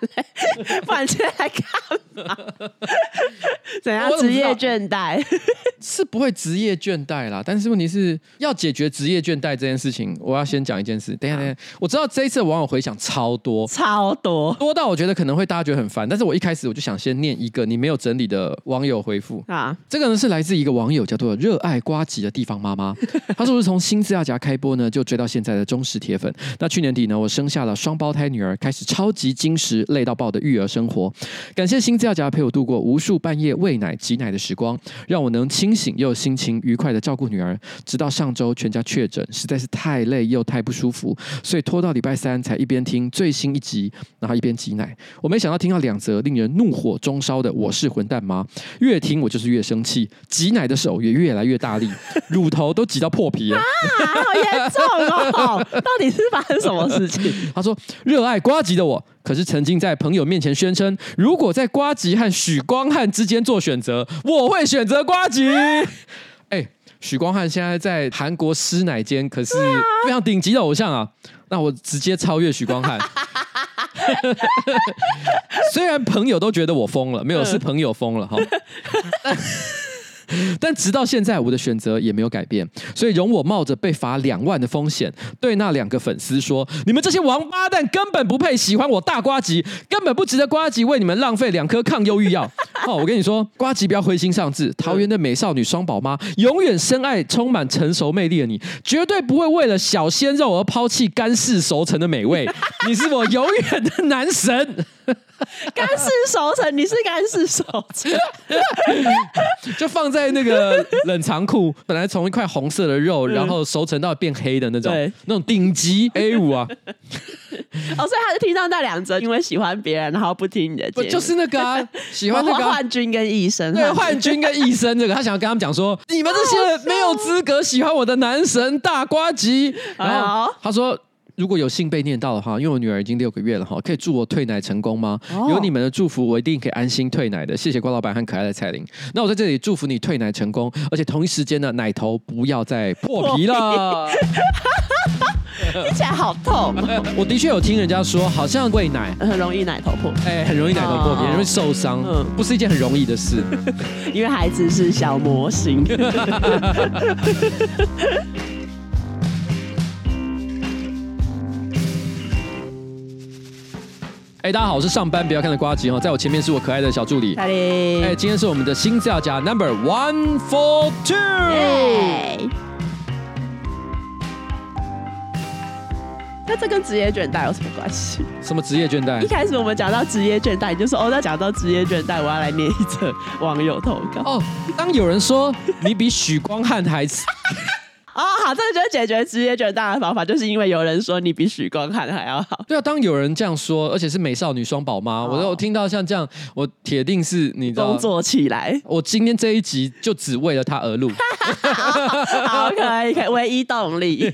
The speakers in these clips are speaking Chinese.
不然现在来干嘛？怎样职业倦怠？是不会职业倦怠啦，但是问题是要解决职业倦怠这件事情，我要先讲一件事。等一下，等一下，我知道这一次网友回想超多，超多，多到我觉得可能会大家觉得很烦。但是我一开始我就想先念一个你没有整理的网友回复啊，这个呢是来自一个网友叫做热爱瓜吉的地方妈妈，她说是从新资料夹开播呢就追到现在的忠实铁粉。那去年底呢，我生下了双胞胎女儿，开始超级精实。累到爆的育儿生活，感谢新资料夹陪我度过无数半夜喂奶挤奶的时光，让我能清醒又心情愉快的照顾女儿。直到上周全家确诊，实在是太累又太不舒服，所以拖到礼拜三才一边听最新一集，然后一边挤奶。我没想到听到两则令人怒火中烧的“我是混蛋妈”，越听我就是越生气，挤奶的手也越来越大力，乳头都挤到破皮了，啊，好严重哦！到底是发生什么事情？他说：“热爱瓜吉的我。”可是曾经在朋友面前宣称，如果在瓜吉和许光汉之间做选择，我会选择瓜吉。哎，许光汉现在在韩国师奶间可是非常顶级的偶像啊，那我直接超越许光汉。虽然朋友都觉得我疯了，没有是朋友疯了哈。但直到现在，我的选择也没有改变，所以容我冒着被罚两万的风险，对那两个粉丝说：你们这些王八蛋根本不配喜欢我大瓜吉，根本不值得瓜吉为你们浪费两颗抗忧郁药。哦，我跟你说，瓜吉不要灰心丧志，桃园的美少女双宝妈永远深爱充满成熟魅力的你，绝对不会为了小鲜肉而抛弃干式熟成的美味。你是我永远的男神。干式熟成，你是干式熟成，就放在那个冷藏库，本来从一块红色的肉，然后熟成到变黑的那种，对那种顶级 A 五啊。哦，所以他是听到那两则，因为喜欢别人，然后不听你的节目，就是那个啊，喜欢那个幻君跟医生，对，幻君跟医生这个，他想要跟他们讲说，你们这些没有资格喜欢我的男神大瓜吉。然后他说。如果有幸被念到的话，因为我女儿已经六个月了哈，可以祝我退奶成功吗？哦、有你们的祝福，我一定可以安心退奶的。谢谢郭老板和可爱的彩铃。那我在这里祝福你退奶成功，而且同一时间呢，奶头不要再破皮了。听起来好痛。我的确有听人家说，好像喂奶很容易奶头破皮，哎，很容易奶头破皮，很容易受伤，嗯，不是一件很容易的事。因为孩子是小模型。哎，大家好，我是上班不要看的瓜吉哈，在我前面是我可爱的小助理。哎，今天是我们的新资料夹 Number One Four Two。那这跟职业倦怠有什么关系？什么职业倦怠？一开始我们讲到职业倦怠，你就说哦，那讲到职业倦怠，我要来念一则网友投稿。哦，当有人说你比许光汉还。哦，好，这个就是解决职业倦怠的方法，就是因为有人说你比许光汉还要好。对啊，当有人这样说，而且是美少女双宝妈，哦、我我听到像这样，我铁定是你知道工作起来。我今天这一集就只为了他而录。好，可以，可以，唯一动力。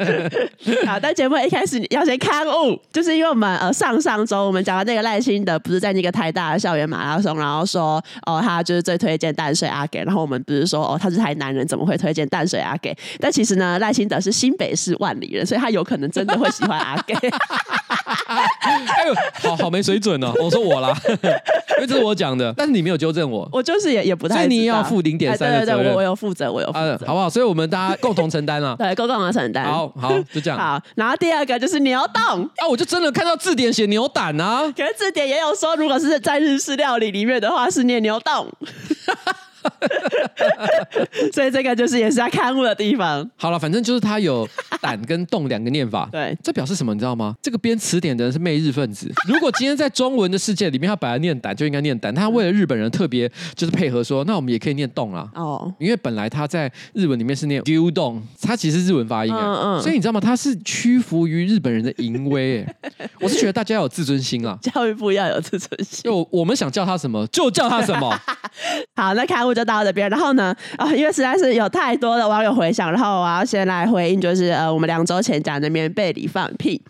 好，但节目一开始要先勘误，就是因为我们呃上上周我们讲到那个赖清德不是在那个台大的校园马拉松，然后说哦他就是最推荐淡水阿给，然后我们不是说哦他是台南人，怎么会推荐淡水阿给？但其实呢，赖清德是新北市万里人，所以他有可能真的会喜欢阿给。哎呦，好好没水准哦！我说我啦，因为这是我讲的，但是你没有纠正我，我就是也也不太，所以你要负零点三的责任。对对对，我我有负责，我有负责，好不好？所以我们大家共同承担啊，对，共同承担。好好，就这样。好，然后第二个就是牛丼啊，我就真的看到字典写牛胆啊，可是字典也有说，如果是在日式料理里面的话，是念牛丼。所以这个就是也是他刊物的地方。好了，反正就是他有“胆”跟“动”两个念法。对，这表示什么？你知道吗？这个编词典的人是媚日分子。如果今天在中文的世界里面，他本来念“胆”就应该念“胆”，他为了日本人特别就是配合说，那我们也可以念“动”啊。哦。因为本来他在日文里面是念 “gyudon”，他其实是日文发音啊。嗯嗯。所以你知道吗？他是屈服于日本人的淫威。我是觉得大家要有自尊心啊。教育部要有自尊心。就我们想叫他什么，就叫他什么。好，那勘误。物就到这边。然后呢，啊、哦，因为实在是有太多的网友回想，然后我要先来回应，就是呃，我们两周前讲的棉被里放屁。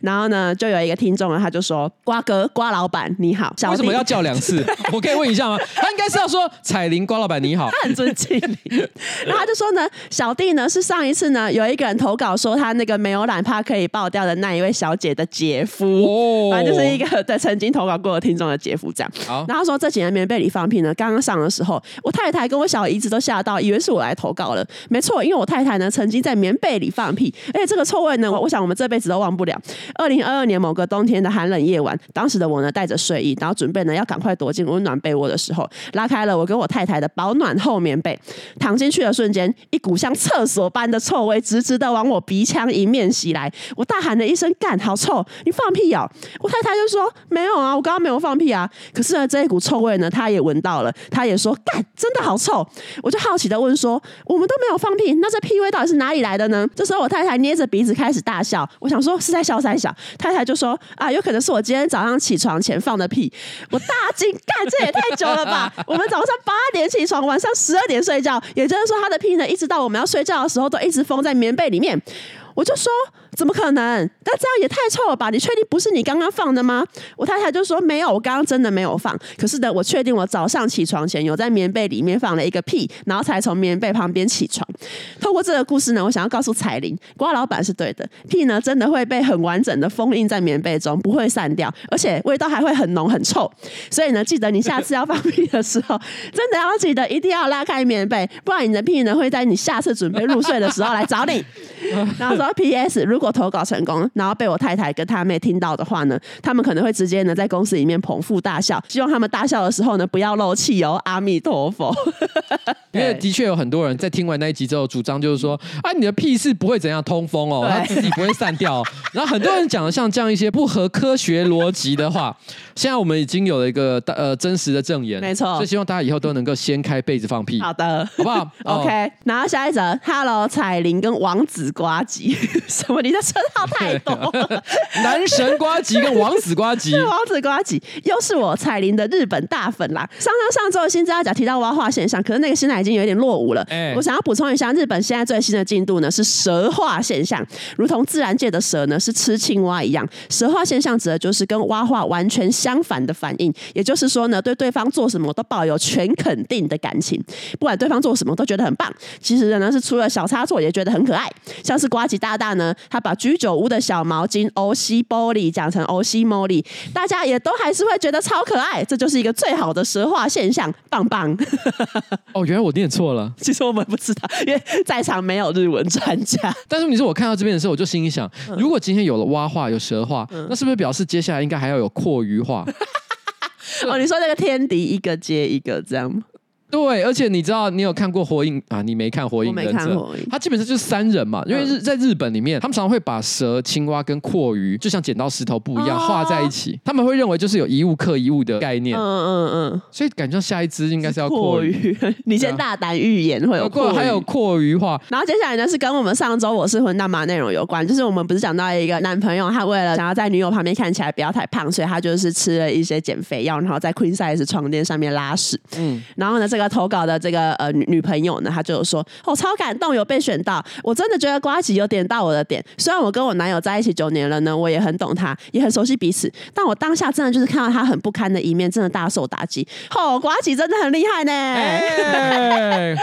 然后呢，就有一个听众呢，他就说：“瓜哥，瓜老板你好。”为什么要叫两次？我可以问一下吗？他应该是要说彩铃瓜老板你好，他很尊敬你。然后他就说呢，小弟呢是上一次呢有一个人投稿说他那个没有懒怕可以爆掉的那一位小姐的姐夫，哦、反正就是一个对曾经投稿过的听众的姐夫这样。好然后说这几年棉被里放屁呢，刚刚上的时候，我太太跟我小姨子都吓到，以为是我来投稿了。没错，因为我太太呢曾经在棉被里放屁，而且这个臭味呢，我想我们这辈子都忘不了。二零二二年某个冬天的寒冷夜晚，当时的我呢带着睡意，然后准备呢要赶快躲进温暖被窝的时候，拉开了我跟我太太的保暖厚棉被，躺进去的瞬间，一股像厕所般的臭味直直的往我鼻腔迎面袭来，我大喊了一声：“干，好臭！你放屁哦！”我太太就说：“没有啊，我刚刚没有放屁啊。”可是呢，这一股臭味呢，她也闻到了，她也说：“干，真的好臭！”我就好奇的问说：“我们都没有放屁，那这屁味到底是哪里来的呢？”这时候我太太捏着鼻子开始大笑，我想说是在笑三小，太太就说：“啊，有可能是我今天早上起床前放的屁。”我大惊，干，这也太久了吧？我们早上八点起床，晚上十二点睡觉，也就是说，他的屁呢，一直到我们要睡觉的时候，都一直封在棉被里面。我就说。怎么可能？那这样也太臭了吧！你确定不是你刚刚放的吗？我太太就说没有，我刚刚真的没有放。可是呢，我确定我早上起床前有在棉被里面放了一个屁，然后才从棉被旁边起床。透过这个故事呢，我想要告诉彩玲，瓜老板是对的，屁呢真的会被很完整的封印在棉被中，不会散掉，而且味道还会很浓很臭。所以呢，记得你下次要放屁的时候，真的要记得一定要拉开棉被，不然你的屁呢会在你下次准备入睡的时候来找你。然后说 P.S. 如果我投稿成功，然后被我太太跟他妹听到的话呢，他们可能会直接呢在公司里面捧腹大笑。希望他们大笑的时候呢，不要漏气哦。阿弥陀佛。因为的确有很多人在听完那一集之后，主张就是说，啊，你的屁是不会怎样通风哦，它自己不会散掉。然后很多人讲的像这样一些不合科学逻辑的话。现在我们已经有了一个呃真实的证言，没错。所以希望大家以后都能够掀开被子放屁。好的，好不好？OK。然后下一则，Hello，彩铃跟王子瓜吉，什么？你的称号太多了。男神瓜吉跟王子瓜吉，王子瓜吉又是我彩铃的日本大粉啦。上上上周的新资料夹提到蛙化现象，可是那个现在已经有点落伍了。欸、我想要补充一下，日本现在最新的进度呢是蛇化现象，如同自然界的蛇呢是吃青蛙一样，蛇化现象指的就是跟蛙化完全相反的反应，也就是说呢，对对方做什么都抱有全肯定的感情，不管对方做什么都觉得很棒。其实呢，是出了小差错也觉得很可爱，像是瓜吉大大呢，他把居酒屋的小毛巾欧西玻璃讲成欧西茉莉，大家也都还是会觉得超可爱。这就是一个最好的蛇化现象，棒棒。哦，原来我念错了。其实我们不知道，因为在场没有日文专家。但是你说我看到这边的时候，我就心里想，如果今天有了蛙化，有蛇化，嗯、那是不是表示接下来应该还要有蛞蝓化？哦，你说那个天敌一个接一个这样吗？对，而且你知道，你有看过火影啊？你没看《火影忍者》？他基本上就是三人嘛，因为日在日本里面，他们常常会把蛇、青蛙跟阔鱼，就像剪刀石头布一样画在一起。他们会认为就是有一物克一物的概念。嗯嗯嗯。所以感觉下一只应该是要阔鱼。你先大胆预言会有蛞蝓，还有蛞蝓化。然后接下来呢是跟我们上周我是混蛋妈内容有关，就是我们不是讲到一个男朋友，他为了想要在女友旁边看起来不要太胖，所以他就是吃了一些减肥药，然后在 queen size 床垫上面拉屎。嗯。然后呢，这个投稿的这个。呃呃，女女朋友呢，她就有说，我、哦、超感动，有被选到，我真的觉得瓜吉有点到我的点。虽然我跟我男友在一起九年了呢，我也很懂他，也很熟悉彼此，但我当下真的就是看到他很不堪的一面，真的大受打击。哦，瓜吉真的很厉害呢，欸、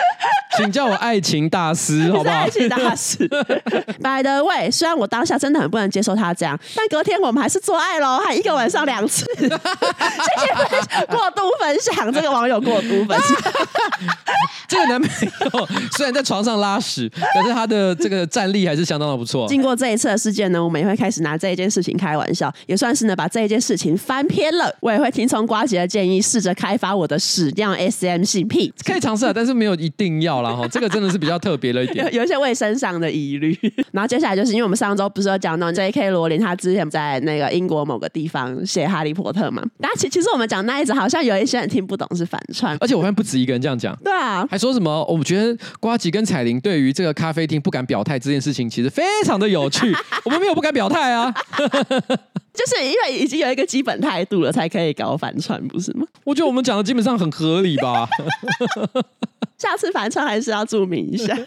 请叫我爱情大师，好不好？爱情大师。By the way，虽然我当下真的很不能接受他这样，但隔天我们还是做爱喽，还一个晚上两次。谢谢过度分享，这个网友过度分享。这个男朋友虽然在床上拉屎，可是他的这个战力还是相当的不错。经过这一次的事件呢，我们也会开始拿这一件事情开玩笑，也算是呢把这一件事情翻篇了。我也会听从瓜姐的建议，试着开发我的屎尿 SM 性癖，可以尝试啊，但是没有一定要啦哈。这个真的是比较特别了一点，有，有一些卫生上的疑虑。然后接下来就是因为我们上周不是有讲到 J.K. 罗琳，他之前在那个英国某个地方写《哈利波特》嘛？但其其实我们讲那一集好像有一些人听不懂是反串，而且我发现不止一个人这样讲。对啊。还说什么？我们觉得瓜吉跟彩玲对于这个咖啡厅不敢表态这件事情，其实非常的有趣。我们没有不敢表态啊。就是因为已经有一个基本态度了，才可以搞反串，不是吗？我觉得我们讲的基本上很合理吧。下次反串还是要注明一下。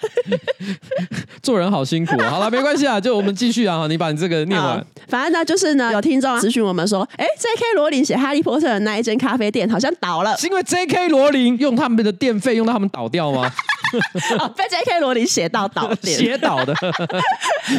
做人好辛苦啊！好了，没关系啊，就我们继续啊。你把你这个念完。反正呢，就是呢，有听众咨询我们说，哎，J.K. 罗琳写《哈利波特》的那一间咖啡店好像倒了，是因为 J.K. 罗琳用他们的电费用到他们倒掉吗？哦，被 J.K. 罗琳 写到倒店，写倒的。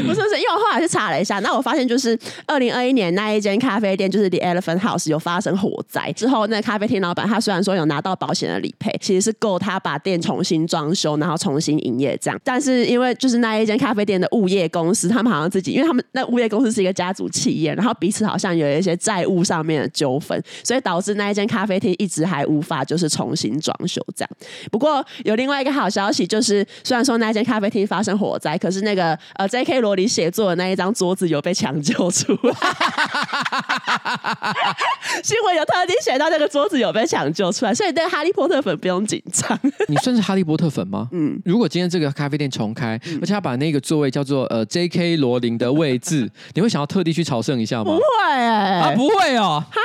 不是不是，因为我后来去查了一下，那我发现就是二零二一年那一间咖啡店，就是 The Elephant House 有发生火灾之后，那咖啡厅老板他虽然说有拿到保险的理赔，其实是够他把店重新装修，然后重新营业这样。但是因为就是那一间咖啡店的物业公司，他们好像自己，因为他们那物业公司是一个家族企业，然后彼此好像有一些债务上面的纠纷，所以导致那一间咖啡厅一直还无法就是重新装修这样。不过有另外一个好消息，就是虽然说那一间咖啡厅发生火灾，可是那个呃 J.K. 罗琳写作的那一张桌子有被抢救出来。新闻有特地写到那个桌子有被抢救出来，所以对哈利波特粉不用紧张。你算是哈利波特粉吗？嗯，如果今天这个咖啡店重开，嗯、而且他把那个座位叫做呃 J.K. 罗琳的位置，你会想要特地去朝圣一下吗？不会、欸，啊，不会哦，哈。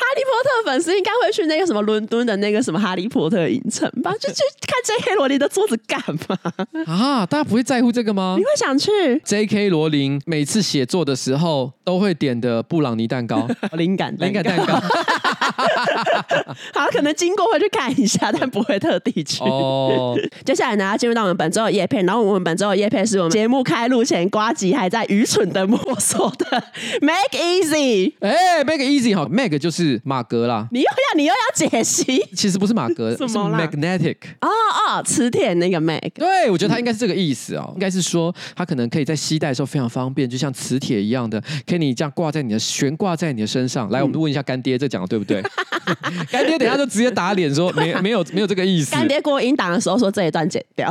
哈利波特粉丝应该会去那个什么伦敦的那个什么哈利波特影城吧？就去看 J.K. 罗琳的桌子干嘛？啊，大家不会在乎这个吗？你会想去 J.K. 罗琳每次写作的时候都会点的布朗尼蛋糕，灵 感灵感蛋糕。好，可能经过会去看一下，但不会特地去。哦，接下来呢，要进入到我们本周的叶片，然后我们本周的叶片是我们节目开录前瓜吉还在愚蠢的摸索的 Make Easy。哎、欸、，Make Easy 好，Make 就是。马格啦，你又要你又要解析，其实不是马格，是 magnetic 哦哦，磁铁那个 mag，对，我觉得它应该是这个意思哦，应该是说它可能可以在携带的时候非常方便，就像磁铁一样的，可以你这样挂在你的悬挂在你的身上。来，我们问一下干爹，这讲的对不对？干爹等下就直接打脸说没 没有没有这个意思。干爹过音档的时候说这一段剪掉，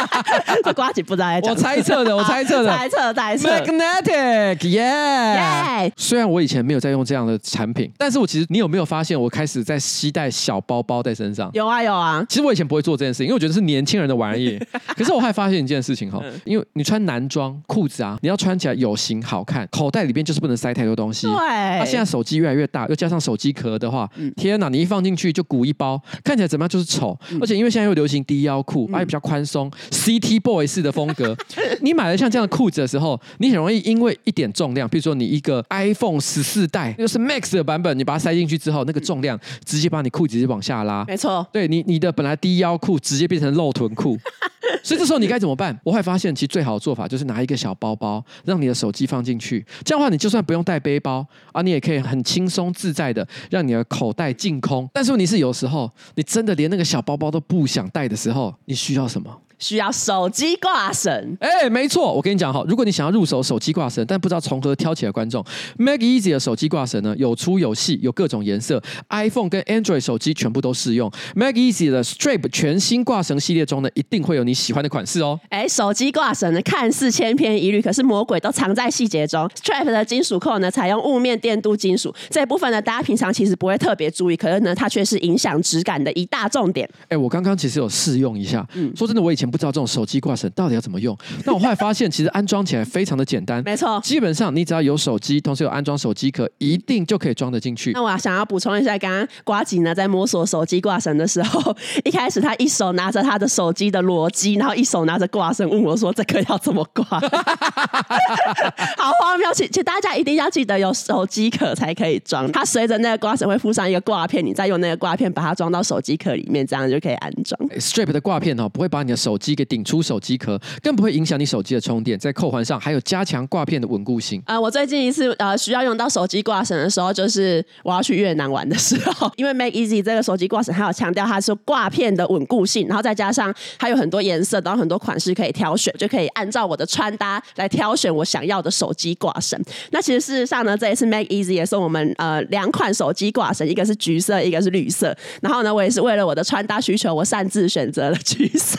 这瓜子不知道在讲。我猜测的，我猜测的，猜测猜测。Magnetic，yeah，虽然我以前没有在用这样的产品，但是我。其实你有没有发现，我开始在携带小包包在身上？有啊有啊。其实我以前不会做这件事情，因为我觉得是年轻人的玩意。可是我还发现一件事情哈，因为你穿男装裤子啊，你要穿起来有型好看，口袋里边就是不能塞太多东西。对。那现在手机越来越大，又加上手机壳的话，天哪！你一放进去就鼓一包，看起来怎么样就是丑。而且因为现在又流行低腰裤，而且比较宽松，City Boy 式的风格。你买了像这样的裤子的时候，你很容易因为一点重量，比如说你一个 iPhone 十四代又是 Max 的版本，你把它塞进去之后，那个重量直接把你裤子往下拉。没错，对你你的本来低腰裤直接变成露臀裤，所以这时候你该怎么办？我会发现，其实最好的做法就是拿一个小包包，让你的手机放进去。这样的话，你就算不用带背包啊，你也可以很轻松自在的让你你的口袋净空。但是问题是，有时候你真的连那个小包包都不想带的时候，你需要什么？需要手机挂绳，哎，没错，我跟你讲哈，如果你想要入手手机挂绳，但不知道从何挑起的观众，Make Easy 的手机挂绳呢，有粗有细，有各种颜色，iPhone 跟 Android 手机全部都适用。Make Easy 的 Strap 全新挂绳系列中呢，一定会有你喜欢的款式哦。哎，手机挂绳呢，看似千篇一律，可是魔鬼都藏在细节中。Strap 的金属扣呢，采用雾面电镀金属，这一部分呢，大家平常其实不会特别注意，可是呢，它却是影响质感的一大重点。哎，我刚刚其实有试用一下，嗯，说真的，我以前。不知道这种手机挂绳到底要怎么用？那我后来发现，其实安装起来非常的简单。没错，基本上你只要有手机，同时有安装手机壳，一定就可以装得进去。那我想要补充一下，刚刚瓜吉呢在摸索手机挂绳的时候，一开始他一手拿着他的手机的裸机，然后一手拿着挂绳，问我说：“这个要怎么挂？” 好荒谬！请请大家一定要记得有手机壳才可以装。它随着那个挂绳会附上一个挂片，你再用那个挂片把它装到手机壳里面，这样就可以安装。Strip 的挂片哦，不会把你的手机给顶出手机壳，更不会影响你手机的充电。在扣环上还有加强挂片的稳固性。呃，我最近一次呃需要用到手机挂绳的时候，就是我要去越南玩的时候，因为 Make Easy 这个手机挂绳还有强调它是挂片的稳固性，然后再加上它有很多颜色，然后很多款式可以挑选，就可以按照我的穿搭来挑选我想要的手机挂绳。那其实事实上呢，这一次 Make Easy 也送我们呃两款手机挂绳，一个是橘色，一个是绿色。然后呢，我也是为了我的穿搭需求，我擅自选择了橘色。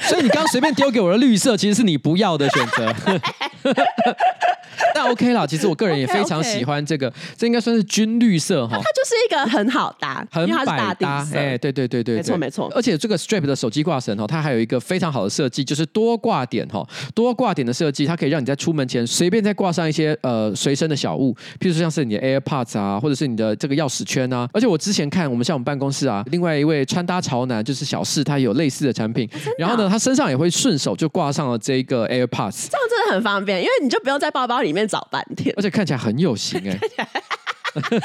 所以你刚随便丢给我的绿色，其实是你不要的选择。但 OK 啦。其实我个人也 非常喜欢这个，这应该算是军绿色哈。它就是一个很好搭，很百搭。哎，对对对对，没错没错。而且这个 Strap 的手机挂绳哈，它还有一个非常好的设计，就是多挂点哈，多挂点的设计，它可以让你在出门前随便再挂上一些呃随身的小物，譬如说像是你的 AirPods 啊，或者是你的这个钥匙圈啊。而且我之前看我们像我们办公室啊，另外一位穿搭潮男就是小四，他有类似的产品，然后呢，他身上也会顺手就挂上了这个 AirPods，这样真的很方便，因为你就不用在包包里面找半天，而且看起来很有型哎。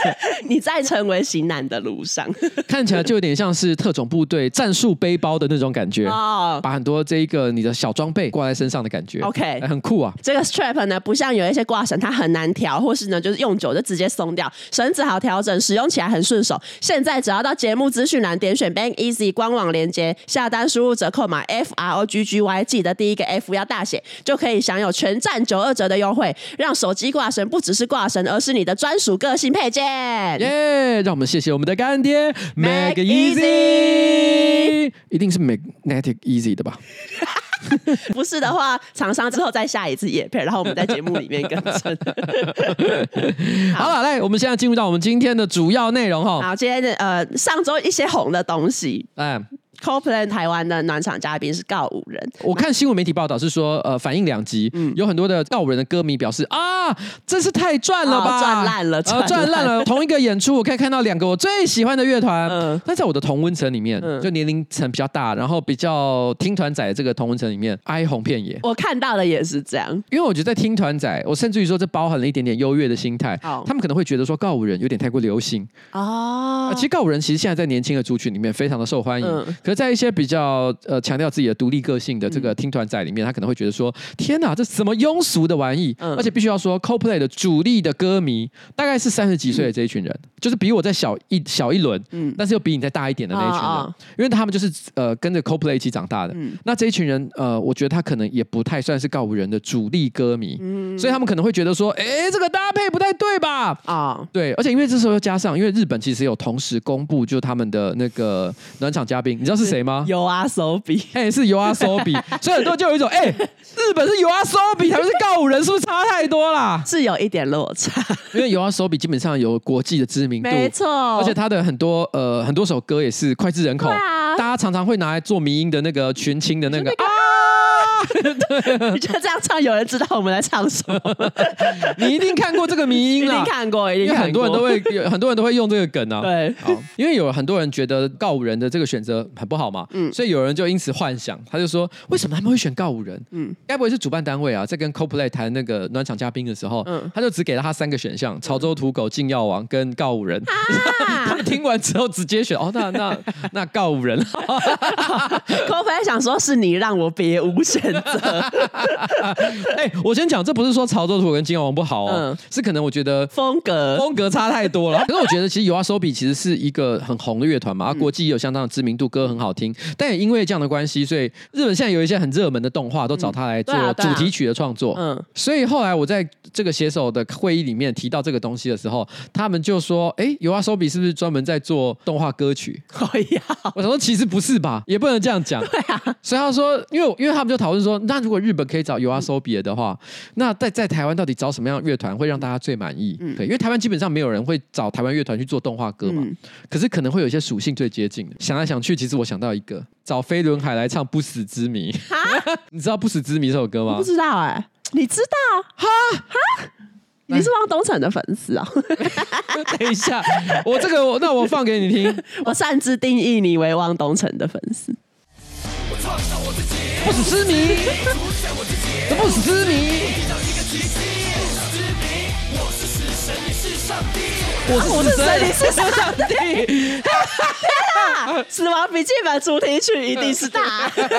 你在成为型男的路上，看起来就有点像是特种部队战术背包的那种感觉哦，把很多这一个你的小装备挂在身上的感觉，OK，很酷啊。这个 strap 呢，不像有一些挂绳，它很难调，或是呢就是用久就直接松掉，绳子好调整，使用起来很顺手。现在只要到节目资讯栏点选 Bank Easy 官网链接，下单输入折扣码 F R O G G Y，记得第一个 F 要大写，就可以享有全站九二折的优惠，让手机挂绳不只是挂绳，而是你的专属个性配。耶！让我们谢谢我们的干爹，Mac Easy，一定是 Magnetic Easy 的吧？不是的话，厂商之后再下一次业配，然后我们在节目里面更正。好了，来，我们现在进入到我们今天的主要内容哈。好，今天的呃，上周一些红的东西，嗯。Coldplay 台湾的暖场嘉宾是告五人。我看新闻媒体报道是说，呃，反应两极，嗯，有很多的告五人的歌迷表示啊，真是太赚了吧，赚烂了，赚烂了。同一个演出，我可以看到两个我最喜欢的乐团，嗯，但在我的同温层里面，就年龄层比较大，然后比较听团仔的这个同温层里面，哀鸿遍野。我看到的也是这样，因为我觉得在听团仔，我甚至于说这包含了一点点优越的心态，他们可能会觉得说告五人有点太过流行。哦。其实告五人其实现在在年轻的族群里面非常的受欢迎，在一些比较呃，强调自己的独立个性的这个听团仔里面，他可能会觉得说：“天哪，这什么庸俗的玩意！”而且必须要说，Coldplay 的主力的歌迷大概是三十几岁的这一群人，就是比我再小一小一轮，嗯，但是又比你再大一点的那一群人，因为他们就是呃跟着 Coldplay 一起长大的。那这一群人，呃，我觉得他可能也不太算是告五人的主力歌迷，所以他们可能会觉得说：“哎，这个搭配不太对吧？”啊，对，而且因为这时候又加上，因为日本其实有同时公布就他们的那个暖场嘉宾，你知道是谁吗？有啊。YOASOBI，哎，是 YOASOBI，所以很多就有一种，哎，日本是 YOASOBI，还是告五人，是不是差太多啦？是有一点落差，因为 YOASOBI 基本上有国际的知名度，没错，而且他的很多呃很多首歌也是脍炙人口，啊、大家常常会拿来做迷音的那个群青的那个。对，你觉得这样唱有人知道我们在唱什么？你一定看过这个迷音了，一定看过，一定很多人都会，很多人都会用这个梗啊。对，好，因为有很多人觉得告五人的这个选择很不好嘛，嗯，所以有人就因此幻想，他就说，为什么他们会选告五人？嗯，该不会是主办单位啊，在跟 Coldplay 谈那个暖场嘉宾的时候，嗯，他就只给了他三个选项：潮州土狗、禁药王跟告五人。他们听完之后直接选，哦，那那那告五人。Coldplay 想说，是你让我别无选择。哎、欸，我先讲，这不是说潮州土跟金王不好哦，嗯、是可能我觉得风格风格差太多了。可是我觉得其实 YOASOBI 其实是一个很红的乐团嘛，国际也有相当的知名度，歌很好听。但也因为这样的关系，所以日本现在有一些很热门的动画都找他来做主题曲的创作。嗯，所以后来我在这个写手的会议里面提到这个东西的时候，他们就说：“哎、欸，YOASOBI 是不是专门在做动画歌曲？” 哎呀，我想说其实不是吧，也不能这样讲。对啊，所以他说，因为因为他们就讨论说，那如果日本可以找 YOASOBI 的话，那在在台湾到底找什么样的乐团会让大家最满意？嗯，对，因为台湾基本上没有人会找台湾乐团去做动画歌嘛。嗯、可是可能会有一些属性最接近的。想来想去，其实我想到一个，找飞轮海来唱《不死之谜》。你知道《不死之谜》这首歌吗？不知道哎、欸，你知道？哈哈，你是汪东城的粉丝啊？等一下，我这个我那我放给你听。我擅自定义你为汪东城的粉丝。不死之谜，不死之谜。我是死神，你是上帝。死亡笔记本主题曲一定是他，一定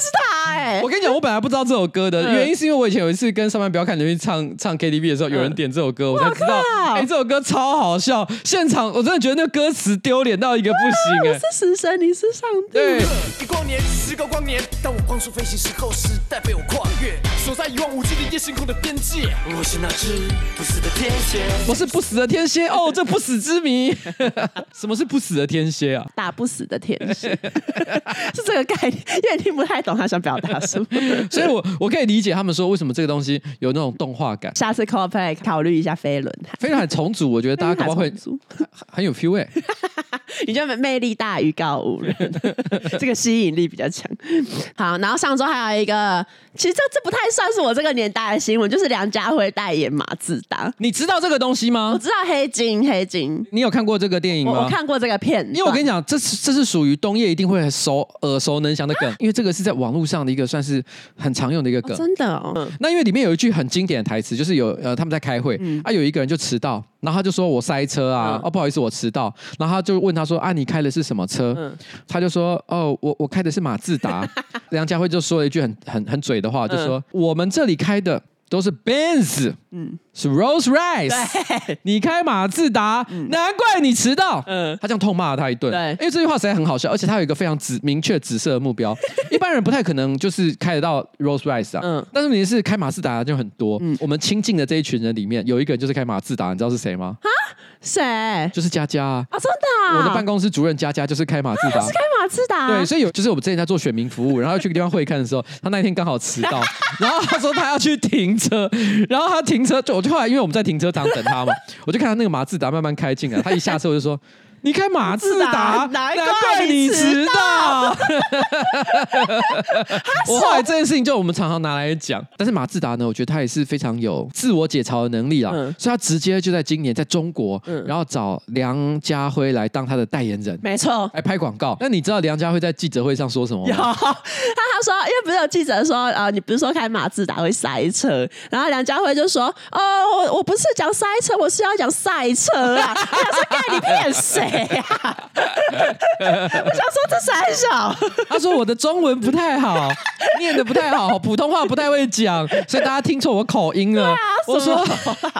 是他哎！我跟你讲，我本来不知道这首歌的原因，是因为我以前有一次跟上班不要看人去唱唱 KTV 的时候，有人点这首歌，我才知道，哎，这首歌超好笑。现场我真的觉得那个歌词丢脸到一个不行哎！我是死神，你是上帝。对，一光年，十个光年，当我光速飞行时候，时代被我跨越，守在一望无际的夜星空的边界。我是那只不死的天蝎，我是。不死的天蝎哦，这不死之谜。什么是不死的天蝎啊？打不死的天蝎 是这个概念，因为听不太懂他想表达什么。所以我我可以理解他们说为什么这个东西有那种动画感。下次 Coldplay 考虑一下飞轮海，飞轮海重组，我觉得大家可能会很有 feel 哎。你觉得魅力大于高五人，这个吸引力比较强。好，然后上周还有一个，其实这这不太算是我这个年代的新闻，就是梁家辉代言马自达。你知道这个东西吗？我知道黑金，黑金。你有看过这个电影吗？我，我看过这个片，因为我跟你讲，这是这是属于冬夜一定会很熟耳熟能详的梗，因为这个是在网络上的一个算是很常用的一个梗。哦、真的哦。那因为里面有一句很经典的台词，就是有呃他们在开会，嗯、啊有一个人就迟到。然后他就说：“我塞车啊，嗯、哦，不好意思，我迟到。”然后他就问他说：“啊，你开的是什么车？”嗯、他就说：“哦，我我开的是马自达。” 梁家辉就说了一句很很很嘴的话，就说：“嗯、我们这里开的。”都是 Benz，嗯，是 Rolls Royce。你开马自达，嗯、难怪你迟到。嗯，他这样痛骂了他一顿。对，因为这句话实在很好笑，而且他有一个非常紫明确紫色的目标，一般人不太可能就是开得到 Rolls Royce 啊。嗯，但是问题是开马自达就很多。嗯，我们亲近的这一群人里面有一个人就是开马自达，你知道是谁吗？谁？就是佳佳啊！啊，真的！我的办公室主任佳佳就是开马自达，是开马自达。对，所以有就是我们之前在做选民服务，然后要去个地方会看的时候，他那天刚好迟到，然后他说他要去停车，然后他停车就我就后来因为我们在停车场等他嘛，我就看到那个马自达慢慢开进来，他一下车我就说。你开马自达，难怪你迟到。我后来这件事情就我们常常拿来讲，但是马自达呢，我觉得他也是非常有自我解嘲的能力啊，嗯、所以他直接就在今年在中国，嗯、然后找梁家辉来当他的代言人，没错，来拍广告。那你知道梁家辉在记者会上说什么吗？有，他他说，因为不是有记者说，呃，你不是说开马自达会塞车，然后梁家辉就说，哦，我我不是讲塞车，我是要讲赛车啊。我想说，干你骗谁？哎呀！我想说这三小，他说我的中文不太好，念的不太好，普通话不太会讲，所以大家听错我口音了。啊、我说，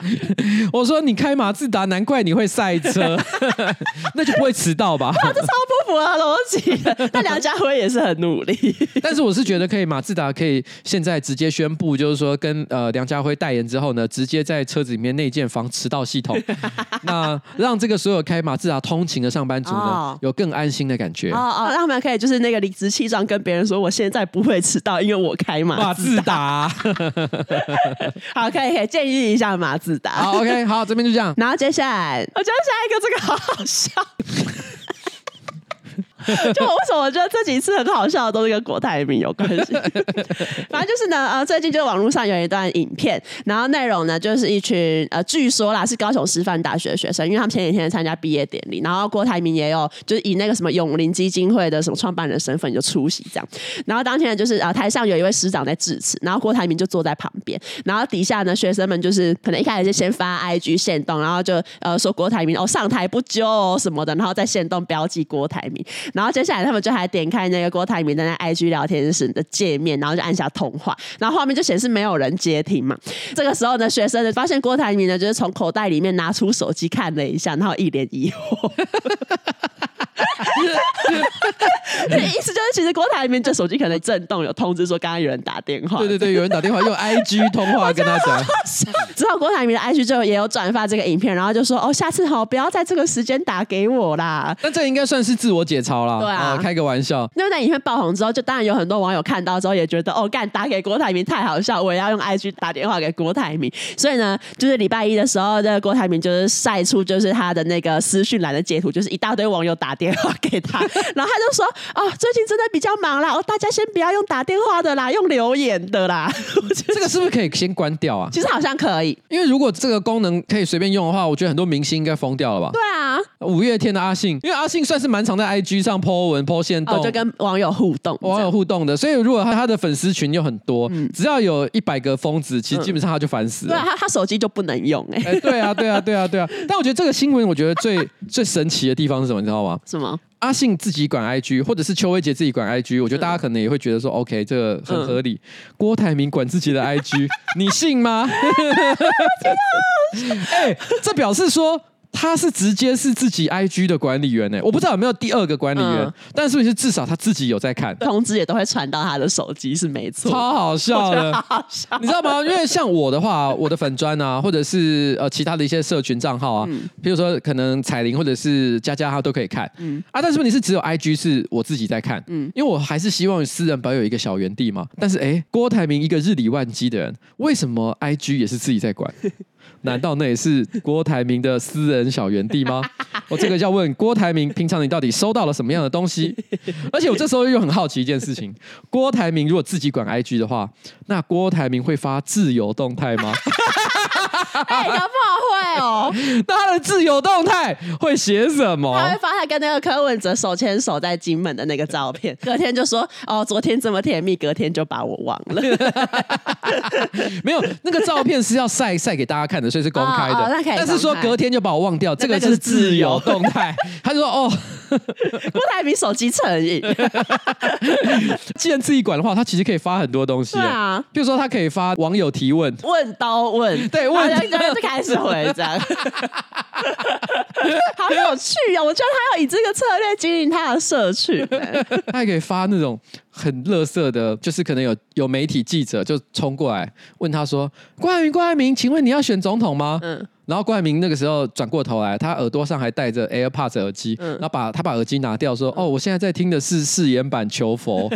我说你开马自达，难怪你会赛车，那就不会迟到吧？这超不符合逻辑的。但梁家辉也是很努力，但是我是觉得可以，马自达可以现在直接宣布，就是说跟呃梁家辉代言之后呢，直接在车子里面内建防迟到系统，那让这个所有开马自达通勤的上。班族呢，oh. 有更安心的感觉哦哦，让他们可以就是那个理直气壮跟别人说，我现在不会迟到，因为我开马自达。好，可以可以建议一下马自达。好，OK，好，这边就这样。然后接下来，我觉得下一个这个好好笑。就我为什么我觉得这几次很好笑的都是跟郭台铭有关系？反正就是呢，呃，最近就网络上有一段影片，然后内容呢就是一群呃，据说啦是高雄师范大学的学生，因为他们前几天参加毕业典礼，然后郭台铭也有就是以那个什么永龄基金会的什么创办人身份就出席这样，然后当天就是啊、呃、台上有一位师长在致辞，然后郭台铭就坐在旁边，然后底下呢学生们就是可能一开始就先发 IG 限动，然后就呃说郭台铭哦上台不久、哦、什么的，然后再限动标记郭台铭。然后接下来他们就还点开那个郭台铭的那 IG 聊天室的界面，然后就按下通话，然后画面就显示没有人接听嘛。这个时候呢，学生呢发现郭台铭呢就是从口袋里面拿出手机看了一下，然后一脸疑惑。意思就是，其实郭台铭这手机可能震动，有通知说刚刚有人打电话。对对对，有人打电话用 IG 通话跟他讲。之后郭台铭的 IG 就也有转发这个影片，然后就说：“哦，下次好不要在这个时间打给我啦。”那这应该算是自我解嘲啦。对啊，开个玩笑。因为那影片爆红之后，就当然有很多网友看到之后也觉得：“哦，干打给郭台铭太好笑，我也要用 IG 打电话给郭台铭。”所以呢，就是礼拜一的时候，这个郭台铭就是晒出就是他的那个私讯栏的截图，就是一大堆网友打电话给他，然后他就说：“哦，最近真的比较忙啦，哦，大家先不要用打电话的啦，用留言的啦。”这个是不是可以先关掉啊？其实好像可以，因为如果这个功能可以随便用的话，我觉得很多明星应该疯掉了吧？对啊，五月天的阿信，因为阿信算是蛮常在 IG 上 po 文 po 线动，就跟网友互动，网友互动的。所以如果他他的粉丝群又很多，嗯、只要有一百个疯子，其实基本上他就烦死了。对啊，他他手机就不能用哎、欸。对啊，对啊，对啊，对啊。但我觉得这个新闻，我觉得最最神奇的地方是什么？你知道吗？什么？阿信自己管 IG，或者是邱威杰自己管 IG，我觉得大家可能也会觉得说、嗯、OK，这个很合理。郭台铭管自己的 IG，你信吗？哎、欸，这表示说他是直接是自己 IG 的管理员呢、欸，我不知道有没有第二个管理员，嗯、但是是至少他自己有在看，通知也都会传到他的手机，是没错，超好笑的，好好笑，你知道吗？因为像我的话，我的粉砖啊，或者是呃其他的一些社群账号啊，嗯、比如说可能彩铃或者是佳佳，他都可以看，嗯。啊，但是问题是只有 IG 是我自己在看，嗯，因为我还是希望私人保有一个小园地嘛，但是哎，郭台铭一个日理万机的人，为什么 IG 也是自己在管？难道那也是郭台铭的私人小园地吗？我这个要问郭台铭，平常你到底收到了什么样的东西？而且我这时候又很好奇一件事情：郭台铭如果自己管 IG 的话，那郭台铭会发自由动态吗？哎，搞不好会哦。那他的自由动态会写什么？他会发他跟那个柯文哲手牵手在金门的那个照片，隔天就说：“哦，昨天这么甜蜜，隔天就把我忘了。”没有，那个照片是要晒晒给大家看的，所以是公开的。哦哦、但是说隔天就把我忘掉，这个是自由动态。他就说：“哦，郭台铭手机成瘾。”既然自己管的话，他其实可以发很多东西。对啊，比如说他可以发网友提问，问刀问，对问。就开始回这样，好有趣哦！我觉得他要以这个策略经营他的社群，他还可以发那种很垃圾的，就是可能有有媒体记者就冲过来问他说：“郭台铭，郭台铭，请问你要选总统吗？”嗯。然后郭台铭那个时候转过头来，他耳朵上还戴着 AirPods 耳机，嗯、然后把他把耳机拿掉，说：“哦，我现在在听的是誓言版求佛。”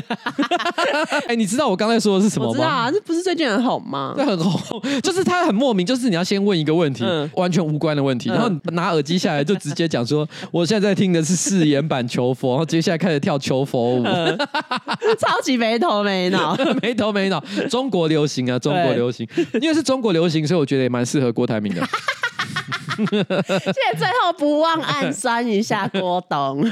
哎，你知道我刚才说的是什么吗？我知道啊，这不是最近很红吗？对，很红，就是他很莫名，就是你要先问一个问题，嗯、完全无关的问题，然后拿耳机下来就直接讲说：“我现在在听的是誓言版求佛。”然后接下来开始跳求佛舞，嗯、超级没头没脑，没头没脑，中国流行啊，中国流行，因为是中国流行，所以我觉得也蛮适合郭台铭的。现在最后不忘暗酸一下郭董。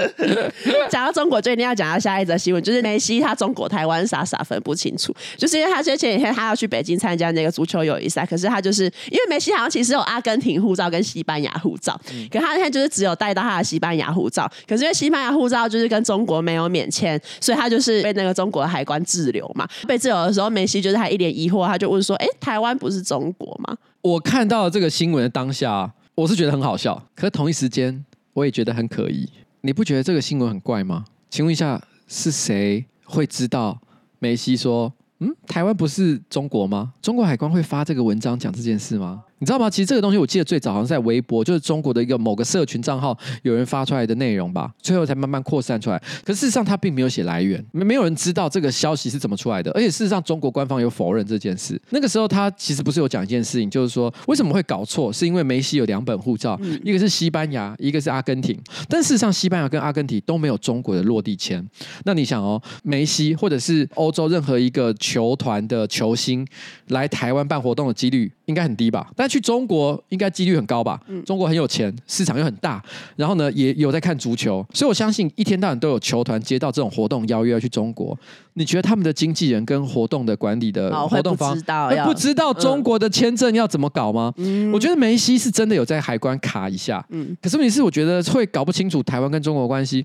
讲到中国，就一定要讲到下一则新闻，就是梅西他中国台湾傻傻分不清楚，就是因为他前几天他要去北京参加那个足球友谊赛，可是他就是因为梅西好像其实有阿根廷护照跟西班牙护照，可他那天就是只有带到他的西班牙护照，可是因为西班牙护照就是跟中国没有免签，所以他就是被那个中国的海关滞留嘛。被滞留的时候，梅西就是还一脸疑惑，他就问说：“哎、欸，台湾不是中国吗？”我看到这个新闻的当下，我是觉得很好笑，可是同一时间我也觉得很可疑。你不觉得这个新闻很怪吗？请问一下，是谁会知道梅西说，嗯，台湾不是中国吗？中国海关会发这个文章讲这件事吗？你知道吗？其实这个东西我记得最早好像在微博，就是中国的一个某个社群账号有人发出来的内容吧，最后才慢慢扩散出来。可事实上他并没有写来源，没没有人知道这个消息是怎么出来的。而且事实上中国官方有否认这件事。那个时候他其实不是有讲一件事情，就是说为什么会搞错，是因为梅西有两本护照，一个是西班牙，一个是阿根廷。但事实上西班牙跟阿根廷都没有中国的落地签。那你想哦，梅西或者是欧洲任何一个球团的球星来台湾办活动的几率应该很低吧？但去中国应该几率很高吧？中国很有钱，市场又很大，然后呢也有在看足球，所以我相信一天到晚都有球团接到这种活动邀约要去中国。你觉得他们的经纪人跟活动的管理的活动方会不知道中国的签证要怎么搞吗？嗯、我觉得梅西是真的有在海关卡一下，嗯、可是问题是我觉得会搞不清楚台湾跟中国关系。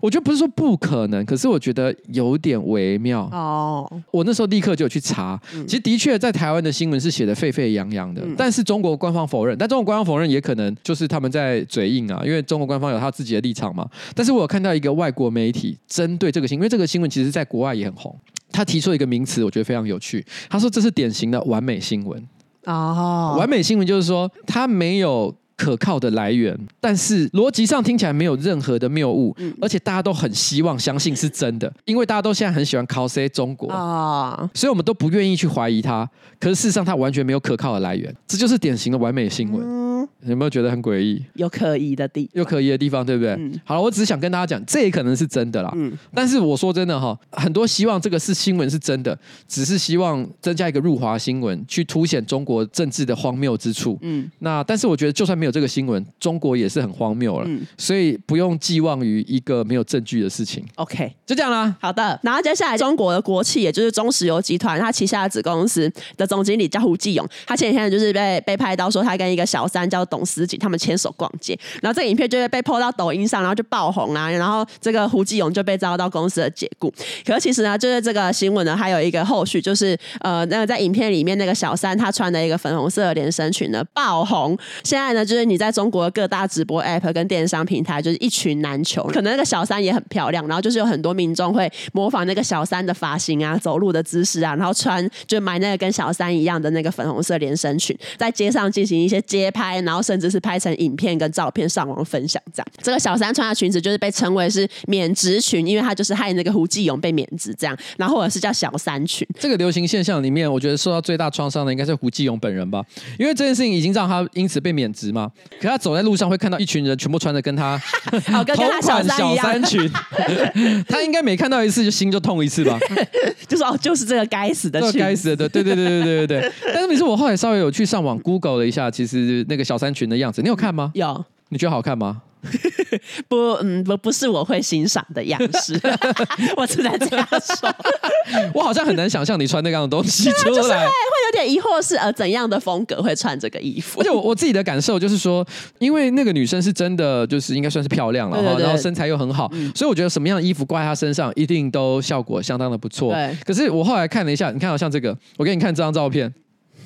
我觉得不是说不可能，可是我觉得有点微妙。哦，我那时候立刻就有去查，嗯、其实的确在台湾的新闻是写的沸沸扬扬的，嗯、但是中国官方否认。但中国官方否认也可能就是他们在嘴硬啊，因为中国官方有他自己的立场嘛。但是我有看到一个外国媒体针对这个新闻，因为这个新闻其实在国外也很红。他提出了一个名词，我觉得非常有趣。他说这是典型的完美新闻。哦，完美新闻就是说他没有可靠的来源，但是逻辑上听起来没有任何的谬误，嗯、而且大家都很希望相信是真的，因为大家都现在很喜欢 cos 中国啊，所以我们都不愿意去怀疑他。可是事实上，他完全没有可靠的来源，这就是典型的完美新闻。嗯有没有觉得很诡异？有可疑的地，有可疑的地方，对不对？嗯、好了，我只是想跟大家讲，这也可能是真的啦。嗯，但是我说真的哈，很多希望这个是新闻是真的，只是希望增加一个入华新闻，去凸显中国政治的荒谬之处。嗯，那但是我觉得，就算没有这个新闻，中国也是很荒谬了。嗯，所以不用寄望于一个没有证据的事情。OK，就这样啦。好的，然后接下来中国的国企，也就是中石油集团，它旗下的子公司的总经理叫胡继勇，他前几天就是被被拍到说，他跟一个小三叫。董思瑾他们牵手逛街，然后这个影片就会被 PO 到抖音上，然后就爆红啊，然后这个胡继勇就被遭到公司的解雇。可是其实呢，就是这个新闻呢，还有一个后续，就是呃，那个在影片里面那个小三她穿的一个粉红色的连身裙呢爆红，现在呢就是你在中国各大直播 app 跟电商平台就是一群难求，可能那个小三也很漂亮，然后就是有很多民众会模仿那个小三的发型啊、走路的姿势啊，然后穿就买那个跟小三一样的那个粉红色连身裙，在街上进行一些街拍，然后甚至是拍成影片跟照片上网分享这样。这个小三穿的裙子就是被称为是免职裙，因为他就是害那个胡继勇被免职这样，然后或者是叫小三裙。这个流行现象里面，我觉得受到最大创伤的应该是胡继勇本人吧，因为这件事情已经让他因此被免职嘛。可他走在路上会看到一群人全部穿着跟他 同款小三裙，他应该每看到一次就心就痛一次吧？就说哦，就是这个该死的，该死的，对对对对对对对。但是你说我后来稍微有去上网 Google 了一下，其实那个小三裙的样子，你有看吗？有，你觉得好看吗？不，嗯，不，不是我会欣赏的样式。我只能这样说。我好像很难想象你穿那样的东西出来，就是会会有点疑惑，是呃怎样的风格会穿这个衣服？而且我我自己的感受就是说，因为那个女生是真的，就是应该算是漂亮了然后身材又很好，嗯，所以我觉得什么样的衣服挂在她身上，一定都效果相当的不错。对。可是我后来看了一下，你看好像这个，我给你看这张照片。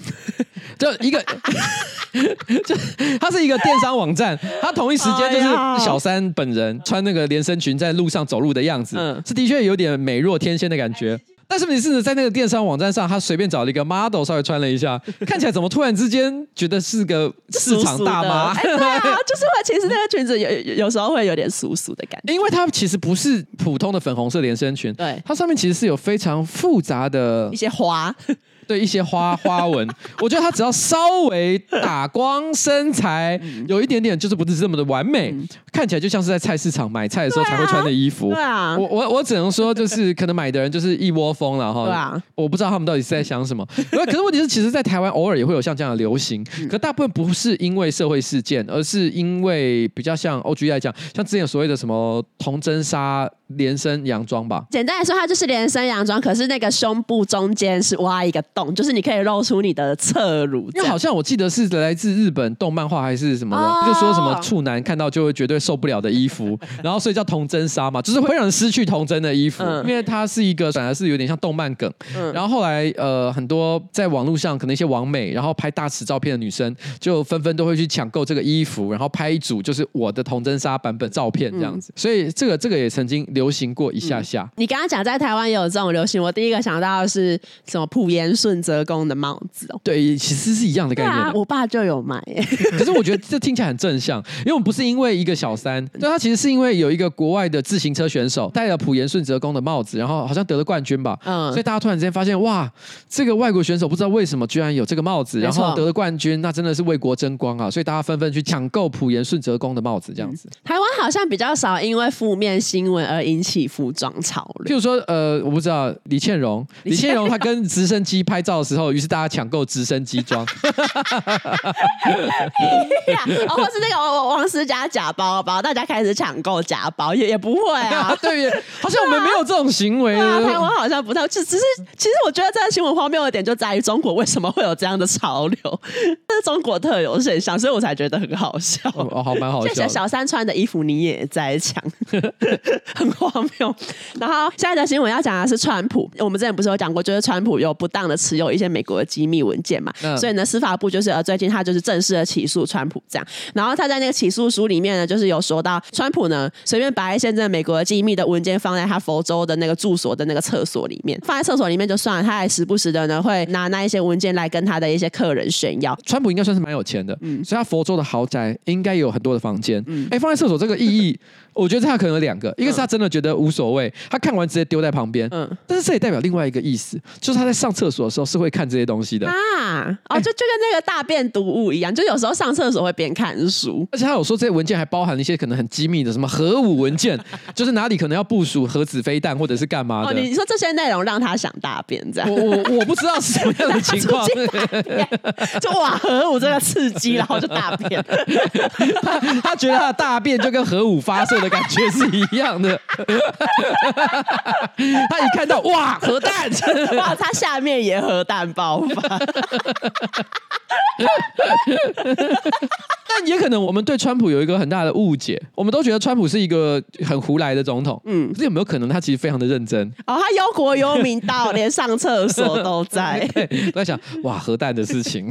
就一个，就他是一个电商网站，他同一时间就是小三本人穿那个连身裙在路上走路的样子，嗯是的确有点美若天仙的感觉。但是你是在那个电商网站上，他随便找了一个 model 稍微穿了一下，看起来怎么突然之间觉得是个市场大妈？欸、对啊，就是会其实那个裙子有有时候会有点俗俗的感觉，因为它其实不是普通的粉红色连身裙，对，它上面其实是有非常复杂的一些花。对一些花花纹，我觉得他只要稍微打光，身材有一点点就是不是这么的完美，嗯、看起来就像是在菜市场买菜的时候才会穿的衣服。对啊，我我我只能说，就是可能买的人就是一窝蜂了哈。对啊，我不知道他们到底是在想什么。可是问题是，其实，在台湾偶尔也会有像这样的流行，可大部分不是因为社会事件，而是因为比较像 OG 来讲，像之前所谓的什么童真纱。连身洋装吧，简单来说，它就是连身洋装，可是那个胸部中间是挖一个洞，就是你可以露出你的侧乳。因为好像我记得是来自日本动漫画还是什么的，哦、就说什么处男看到就会绝对受不了的衣服，然后所以叫童真纱嘛，就是会让人失去童真的衣服，嗯、因为它是一个反而是有点像动漫梗。嗯、然后后来呃很多在网络上可能一些网美，然后拍大尺照片的女生就纷纷都会去抢购这个衣服，然后拍一组就是我的童真纱版本照片这样子。嗯、所以这个这个也曾经流。行过一下下，嗯、你刚刚讲在台湾也有这种流行，我第一个想到的是什么朴妍顺泽公的帽子哦，对，其实是一样的概念。啊、我爸就有买，可是我觉得这听起来很正向，因为我们不是因为一个小三，对，他其实是因为有一个国外的自行车选手戴了朴妍顺泽公的帽子，然后好像得了冠军吧，嗯，所以大家突然之间发现，哇，这个外国选手不知道为什么居然有这个帽子，然后得了冠军，那真的是为国争光啊！所以大家纷纷去抢购朴妍顺泽公的帽子，这样子。嗯、台湾好像比较少因为负面新闻而引起服装。潮流，譬如说，呃，我不知道李倩蓉，李倩蓉。她跟直升机拍照的时候，于是大家抢购直升机装，哦，或是那个王王思佳假包包，大家开始抢购假包，也也不会 啊，对，好像我们没有这种行为。啊，台湾好像不太，只只是，其实我觉得这个新闻荒谬的点就在于中国为什么会有这样的潮流，这是中国特有现象，所以我才觉得很好笑，哦，好蛮好笑，小三穿的衣服你也在抢，很荒谬。然后下一则新闻要讲的是川普，我们之前不是有讲过，就是川普有不当的持有一些美国的机密文件嘛，嗯、所以呢，司法部就是呃最近他就是正式的起诉川普这样，然后他在那个起诉书里面呢，就是有说到川普呢随便把一些在美国的机密的文件放在他佛州的那个住所的那个厕所里面，放在厕所里面就算了，他还时不时的呢会拿那一些文件来跟他的一些客人炫耀。川普应该算是蛮有钱的，嗯，所以他佛州的豪宅应该有很多的房间，嗯，哎，放在厕所这个意义。我觉得他可能有两个，一个是他真的觉得无所谓，他看完直接丢在旁边。嗯，但是这也代表另外一个意思，就是他在上厕所的时候是会看这些东西的啊。哦，就就跟那个大便读物一样，就有时候上厕所会边看书。而且他有说这些文件还包含了一些可能很机密的什么核武文件，就是哪里可能要部署核子飞弹或者是干嘛的。哦，你说这些内容让他想大便这样？我我我不知道是什么样的情况。就哇，核武这个刺激，然后就大便。他他觉得他的大便就跟核武发射的感觉是一样的，他一看到哇，核弹，哇，他下面也核弹爆发。但也可能我们对川普有一个很大的误解，我们都觉得川普是一个很胡来的总统。嗯，可是有没有可能他其实非常的认真？哦，他忧国忧民到连上厕所都在。对，我在想，哇，核弹的事情。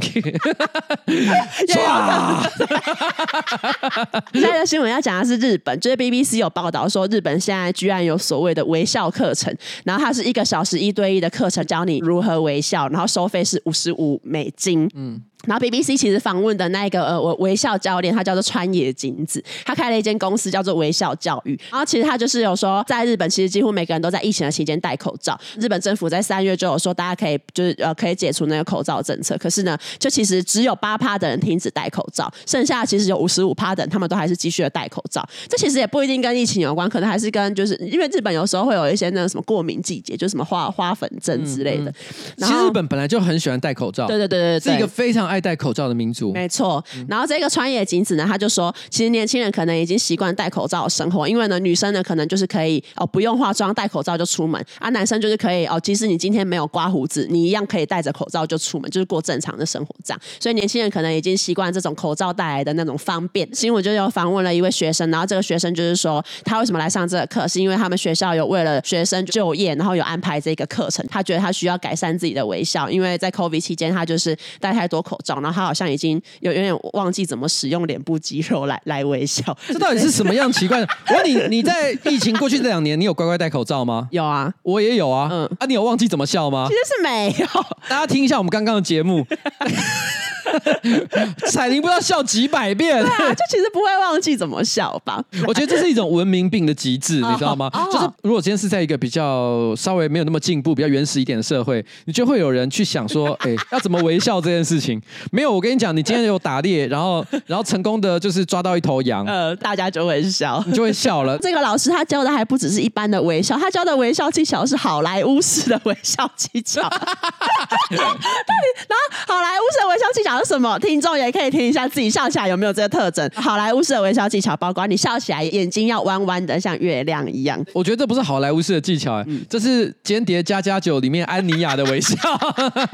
哇！现在的新闻要讲的是日本，就是 BBC 有报道说，日本现在居然有所谓的微笑课程，然后它是一个小时一对一的课程，教你如何微笑，然后收费是五十五美金。嗯。然后 BBC 其实访问的那个呃微笑教练，他叫做川野景子，他开了一间公司叫做微笑教育。然后其实他就是有说，在日本其实几乎每个人都在疫情的期间戴口罩。日本政府在三月就有说，大家可以就是呃可以解除那个口罩政策。可是呢，就其实只有八趴的人停止戴口罩，剩下其实有五十五趴的人，他们都还是继续的戴口罩。这其实也不一定跟疫情有关，可能还是跟就是因为日本有时候会有一些那个什么过敏季节，就什么花花粉症之类的。嗯嗯、其实日本本来就很喜欢戴口罩，对对对对，对，是一个非常爱戴口罩的民族。没错，然后这个川野景子呢，他就说，其实年轻人可能已经习惯戴口罩的生活，因为呢，女生呢可能就是可以哦不用化妆戴口罩就出门，啊，男生就是可以哦，即使你今天没有刮胡子，你一样可以戴着口罩就出门，就是过正常的生活这样。所以年轻人可能已经习惯这种口罩带来的那种方便。新闻就有访问了一位学生，然后这个学生就是说，他为什么来上这个课，是因为他们学校有为了学生就业，然后有安排这个课程，他觉得他需要改善自己的微笑，因为在 COVID 期间他就是戴太多口罩，然后他好像已经。有有点忘记怎么使用脸部肌肉来来微笑，这到底是什么样奇怪的？我问你，你在疫情过去这两年，你有乖乖戴口罩吗？有啊，我也有啊。嗯，啊，你有忘记怎么笑吗？其实是没有。大家听一下我们刚刚的节目。彩铃不知道笑几百遍，对啊，就其实不会忘记怎么笑吧？我觉得这是一种文明病的极致，你知道吗？就是如果今天是在一个比较稍微没有那么进步、比较原始一点的社会，你就会有人去想说，哎，要怎么微笑这件事情？没有，我跟你讲，你今天有打猎，然后然后成功的就是抓到一头羊，呃，大家就会笑，你就会笑了。这个老师他教的还不只是一般的微笑，他教的微笑技巧是好莱坞式的微笑技巧。到底，然后好莱坞式的微笑技巧。什么？听众也可以听一下，自己笑起来有没有这个特征？好莱坞式的微笑技巧，包括你笑起来眼睛要弯弯的，像月亮一样。我觉得这不是好莱坞式的技巧，嗯、这是《间谍加加酒》里面安妮亚的微笑。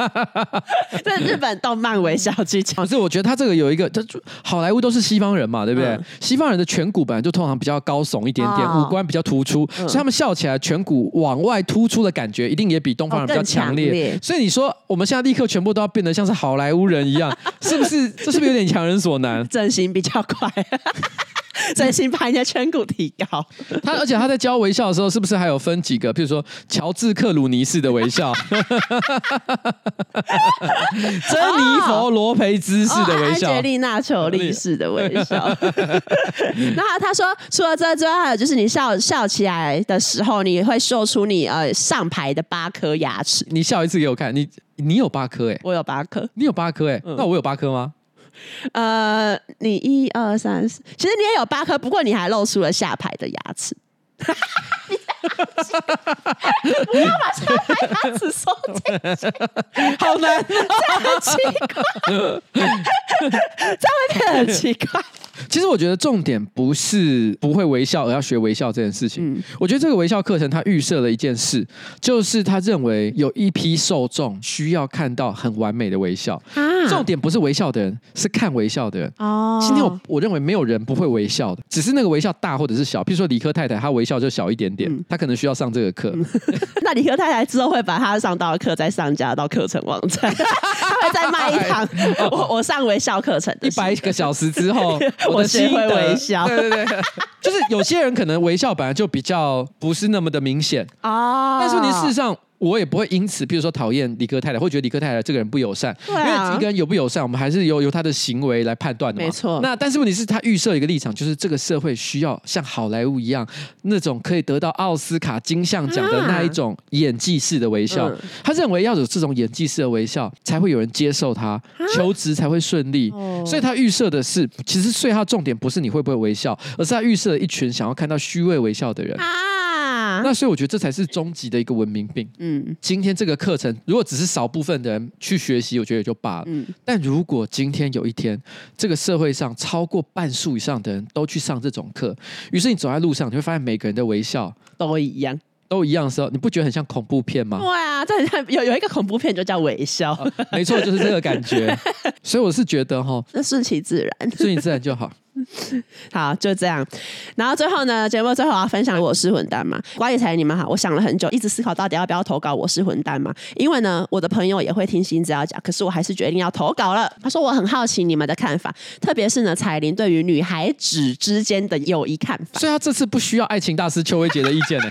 这是日本动漫微笑技巧。可是我觉得他这个有一个，这好莱坞都是西方人嘛，对不对？嗯、西方人的颧骨本来就通常比较高耸一点点，哦、五官比较突出，嗯、所以他们笑起来颧骨往外突出的感觉，一定也比东方人比较强烈。哦、强烈。所以你说我们现在立刻全部都要变得像是好莱坞人一样，是不是？这是不是有点强人所难？整形比较快，整形把人家颧骨提高。他而且他在教微笑的时候，是不是还有分几个？譬如说乔治克鲁尼式的微笑，珍妮佛罗培兹式的微笑，安吉丽娜裘丽式的微笑。那他说，除了这之外，还有就是你笑笑起来的时候，你会秀出你呃上排的八颗牙齿。你笑一次给我看，你你有八颗哎，我有八颗，你有八颗哎，那我有八颗吗？呃，你一二三四，其实你也有八颗，不过你还露出了下排的牙齿。不 要把下排牙齿收进去，好难，这样很奇怪，这样会变得很奇怪。其实我觉得重点不是不会微笑而要学微笑这件事情。嗯、我觉得这个微笑课程它预设了一件事，就是他认为有一批受众需要看到很完美的微笑。啊、重点不是微笑的人，是看微笑的人。哦，今天我我认为没有人不会微笑的，只是那个微笑大或者是小。譬如说理科太太，她微笑就小一点点，嗯、她可能需要上这个课。嗯、那理科太太之后会把她上到的课再上架到课程网站，她会再卖一堂我我上微笑课程一百个小时之后。我学会微笑，对对对，就是有些人可能微笑本来就比较不是那么的明显。啊，但是你事实上。我也不会因此，比如说讨厌理科太太，会觉得理科太太这个人不友善。对啊，因为一个人友不友善，我们还是由由他的行为来判断的嘛。没错。那但是问题是，他预设一个立场，就是这个社会需要像好莱坞一样那种可以得到奥斯卡金像奖的那一种演技式的微笑。嗯、他认为要有这种演技式的微笑，才会有人接受他，求职才会顺利。哦、所以他预设的是，其实所以他重点不是你会不会微笑，而是他预设了一群想要看到虚伪微笑的人。啊那所以我觉得这才是终极的一个文明病。嗯，今天这个课程如果只是少部分的人去学习，我觉得也就罢了。嗯，但如果今天有一天这个社会上超过半数以上的人都去上这种课，于是你走在路上，你会发现每个人的微笑都一样。都一样的时候，你不觉得很像恐怖片吗？对啊，这很像有有一个恐怖片就叫微笑，哦、没错，就是这个感觉。所以我是觉得哈，那顺其自然，顺其自然就好。好，就这样。然后最后呢，节目最后我要分享我是混蛋嘛。瓜理财你们好，我想了很久，一直思考到底要不要投稿我是混蛋嘛。因为呢，我的朋友也会听新资料讲，可是我还是决定要投稿了。他说我很好奇你们的看法，特别是呢，彩玲对于女孩子之间的友谊看法。所以他这次不需要爱情大师邱薇杰的意见呢。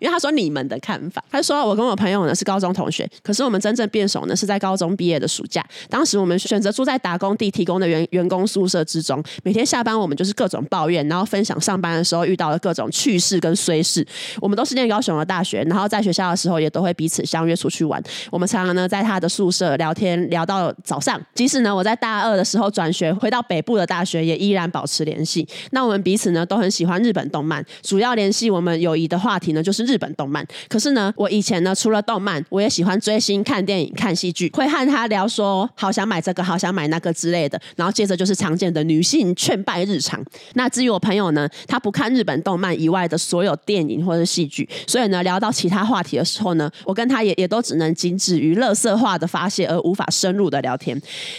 因为他说你们的看法，他说我跟我朋友呢是高中同学，可是我们真正变熟呢是在高中毕业的暑假。当时我们选择住在打工地提供的员员工宿舍之中，每天下班我们就是各种抱怨，然后分享上班的时候遇到的各种趣事跟衰事。我们都是念高雄的大学，然后在学校的时候也都会彼此相约出去玩。我们常常呢在他的宿舍聊天聊到早上，即使呢我在大二的时候转学回到北部的大学，也依然保持联系。那我们彼此呢都很喜欢日本动漫，主要联系我们友谊的话题呢就是。日本动漫，可是呢，我以前呢，除了动漫，我也喜欢追星、看电影、看戏剧，会和他聊说好想买这个、好想买那个之类的。然后接着就是常见的女性劝败日常。那至于我朋友呢，他不看日本动漫以外的所有电影或者戏剧，所以呢，聊到其他话题的时候呢，我跟他也也都只能仅止于乐色化的发泄，而无法深入的聊天。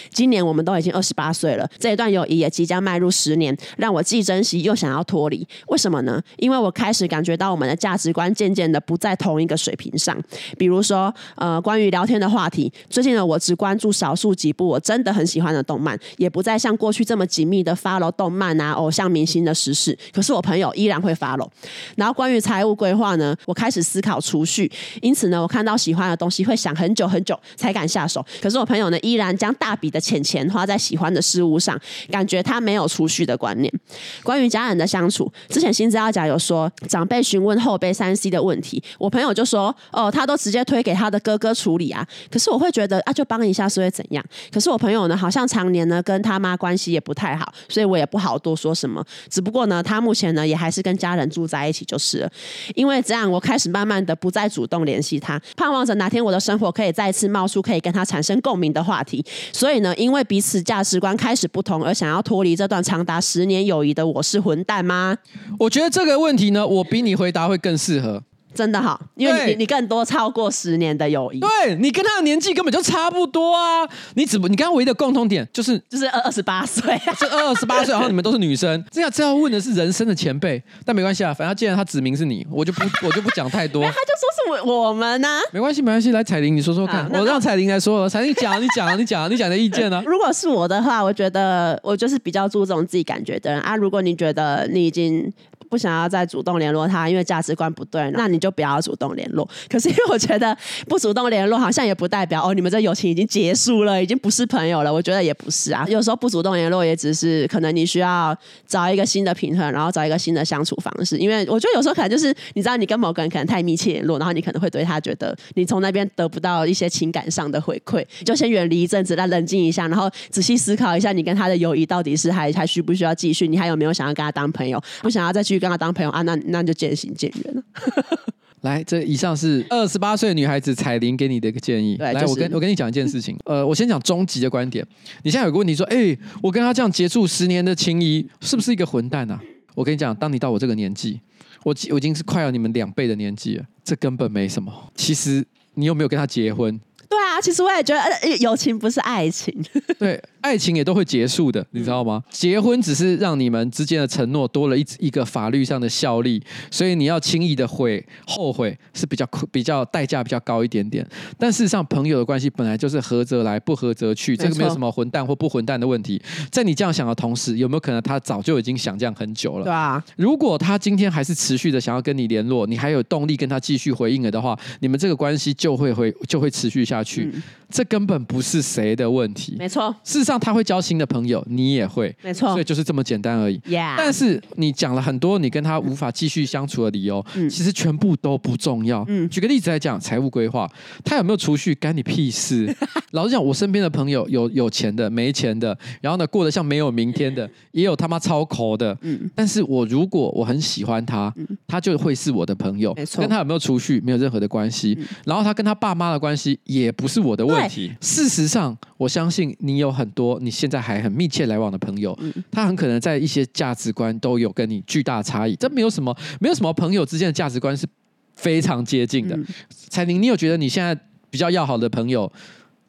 今年我们都已经二十八岁了，这一段友谊也即将迈入十年，让我既珍惜又想要脱离。为什么呢？因为我开始感觉到我们的价值观。渐渐的不在同一个水平上，比如说，呃，关于聊天的话题，最近呢，我只关注少数几部我真的很喜欢的动漫，也不再像过去这么紧密的 follow 动漫啊、偶像明星的时事。可是我朋友依然会 follow。然后关于财务规划呢，我开始思考储蓄，因此呢，我看到喜欢的东西会想很久很久才敢下手。可是我朋友呢，依然将大笔的钱钱花在喜欢的事物上，感觉他没有储蓄的观念。关于家人的相处，之前新资料夹有说，长辈询问后辈三 C 的问题，我朋友就说：“哦，他都直接推给他的哥哥处理啊。”可是我会觉得啊，就帮一下是会怎样？可是我朋友呢，好像常年呢跟他妈关系也不太好，所以我也不好多说什么。只不过呢，他目前呢也还是跟家人住在一起就是了。因为这样，我开始慢慢的不再主动联系他，盼望着哪天我的生活可以再次冒出可以跟他产生共鸣的话题。所以呢，因为彼此价值观开始不同，而想要脱离这段长达十年友谊的我是混蛋吗？我觉得这个问题呢，我比你回答会更适合。真的好，因为你你更多超过十年的友谊，对你跟他的年纪根本就差不多啊！你只不你跟他唯一的共同点就是就是二二十八岁，是二十八岁，然后你们都是女生，这 样这要问的是人生的前辈，但没关系啊，反正既然他指明是你，我就不我就不讲太多，他就说是我我们呢、啊，没关系没关系，来彩玲你说说看，我让彩玲来说，彩玲讲你讲你讲你讲的意见呢、啊？如果是我的话，我觉得我就是比较注重自己感觉的人啊。如果你觉得你已经。不想要再主动联络他，因为价值观不对，那你就不要主动联络。可是因为我觉得不主动联络，好像也不代表哦，你们这友情已经结束了，已经不是朋友了。我觉得也不是啊，有时候不主动联络，也只是可能你需要找一个新的平衡，然后找一个新的相处方式。因为我觉得有时候可能就是你知道，你跟某个人可能太密切联络，然后你可能会对他觉得你从那边得不到一些情感上的回馈，就先远离一阵子，来冷静一下，然后仔细思考一下，你跟他的友谊到底是还还需不需要继续？你还有没有想要跟他当朋友？不想要再去跟他当朋友啊？那那就渐行渐远了。来，这以上是二十八岁的女孩子彩玲给你的一个建议。对，来，我跟我跟你讲一件事情。呃，我先讲终极的观点。你现在有个问题说，哎，我跟他这样结束十年的情谊，是不是一个混蛋啊？我跟你讲，当你到我这个年纪，我我已经是快要你们两倍的年纪了，这根本没什么。其实你有没有跟他结婚？对啊，其实我也觉得，呃，友情不是爱情。对，爱情也都会结束的，你知道吗？结婚只是让你们之间的承诺多了一一个法律上的效力，所以你要轻易的悔后悔是比较比较代价比较高一点点。但事实上，朋友的关系本来就是合则来，不合则去，这个没有什么混蛋或不混蛋的问题。在你这样想的同时，有没有可能他早就已经想这样很久了？对啊。如果他今天还是持续的想要跟你联络，你还有动力跟他继续回应了的话，你们这个关系就会会就会持续下去。去，这根本不是谁的问题。没错，事实上他会交新的朋友，你也会。没错，所以就是这么简单而已。Yeah. 但是你讲了很多你跟他无法继续相处的理由，嗯、其实全部都不重要。嗯、举个例子来讲，财务规划，他有没有储蓄，干你屁事。老实讲，我身边的朋友有有钱的，没钱的，然后呢，过得像没有明天的，也有他妈超抠的。嗯、但是我如果我很喜欢他，嗯、他就会是我的朋友。没错，跟他有没有储蓄没有任何的关系。嗯、然后他跟他爸妈的关系也不是我的问题。事实上，我相信你有很多你现在还很密切来往的朋友，嗯、他很可能在一些价值观都有跟你巨大差异。这没有什么，没有什么朋友之间的价值观是非常接近的。彩玲，你有觉得你现在比较要好的朋友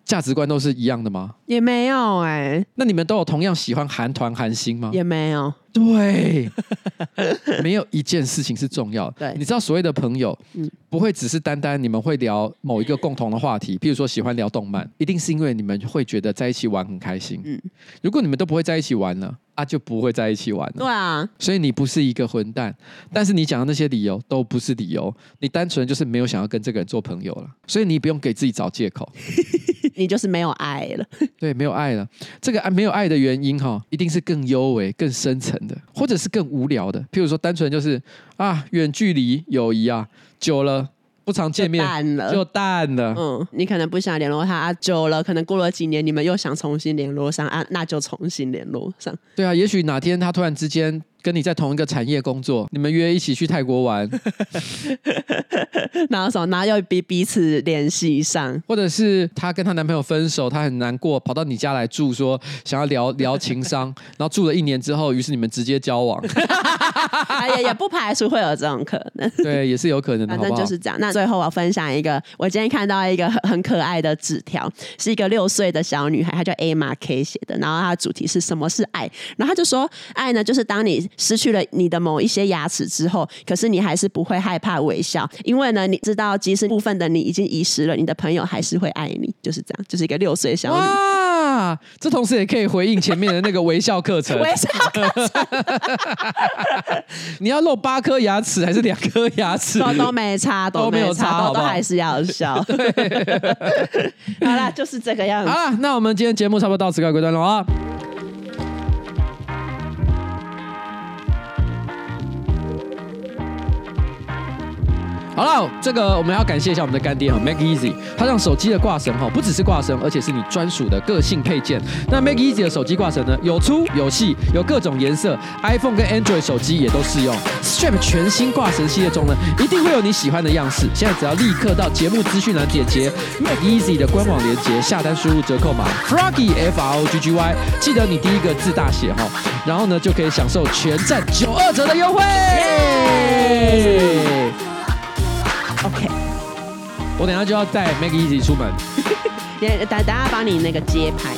价值观都是一样的吗？也没有哎、欸。那你们都有同样喜欢韩团韩星吗？也没有。对，没有一件事情是重要的。对，你知道所谓的朋友，嗯，不会只是单单你们会聊某一个共同的话题，譬如说喜欢聊动漫，一定是因为你们会觉得在一起玩很开心。嗯，如果你们都不会在一起玩了，啊，就不会在一起玩了。对啊，所以你不是一个混蛋，但是你讲的那些理由都不是理由，你单纯就是没有想要跟这个人做朋友了。所以你不用给自己找借口，你就是没有爱了。对，没有爱了。这个爱没有爱的原因哈，一定是更幽微、更深层。或者是更无聊的，譬如说，单纯就是啊，远距离友谊啊，久了不常见面，就淡了。就淡了。嗯，你可能不想联络他，啊，久了可能过了几年，你们又想重新联络上啊，那就重新联络上。对啊，也许哪天他突然之间。跟你在同一个产业工作，你们约一起去泰国玩，然后什么，然后又彼彼此联系上，或者是她跟她男朋友分手，她很难过，跑到你家来住，说想要聊 聊情商，然后住了一年之后，于是你们直接交往，也也不排除会有这种可能，对，也是有可能的，反正就是这样。那最后我要分享一个，我今天看到一个很很可爱的纸条，是一个六岁的小女孩，她叫 Emma K 写的，然后她的主题是什么是爱，然后她就说爱呢，就是当你失去了你的某一些牙齿之后，可是你还是不会害怕微笑，因为呢，你知道即使部分的你已经遗失了，你的朋友还是会爱你，就是这样，就是一个六岁小女。哇，这同时也可以回应前面的那个微笑课程。微笑课程，你要露八颗牙齿还是两颗牙齿？都都没差，都没有差，都，都还是要笑。对好啦，就是这个样子。好了，那我们今天节目差不多到此告一段落啊。好了，这个我们要感谢一下我们的干爹哈，Make Easy，它让手机的挂绳哈，不只是挂绳，而且是你专属的个性配件。那 Make Easy 的手机挂绳呢，有粗有细，有各种颜色，iPhone 跟 Android 手机也都适用。Strap 全新挂绳系列中呢，一定会有你喜欢的样式。现在只要立刻到节目资讯栏点击 Make Easy 的官网链接，下单输入折扣码 Froggy F R O G G Y，记得你第一个字大写哈，然后呢就可以享受全站九二折的优惠。我等下就要带 Maggie 一起出门，等等下帮你那个街拍。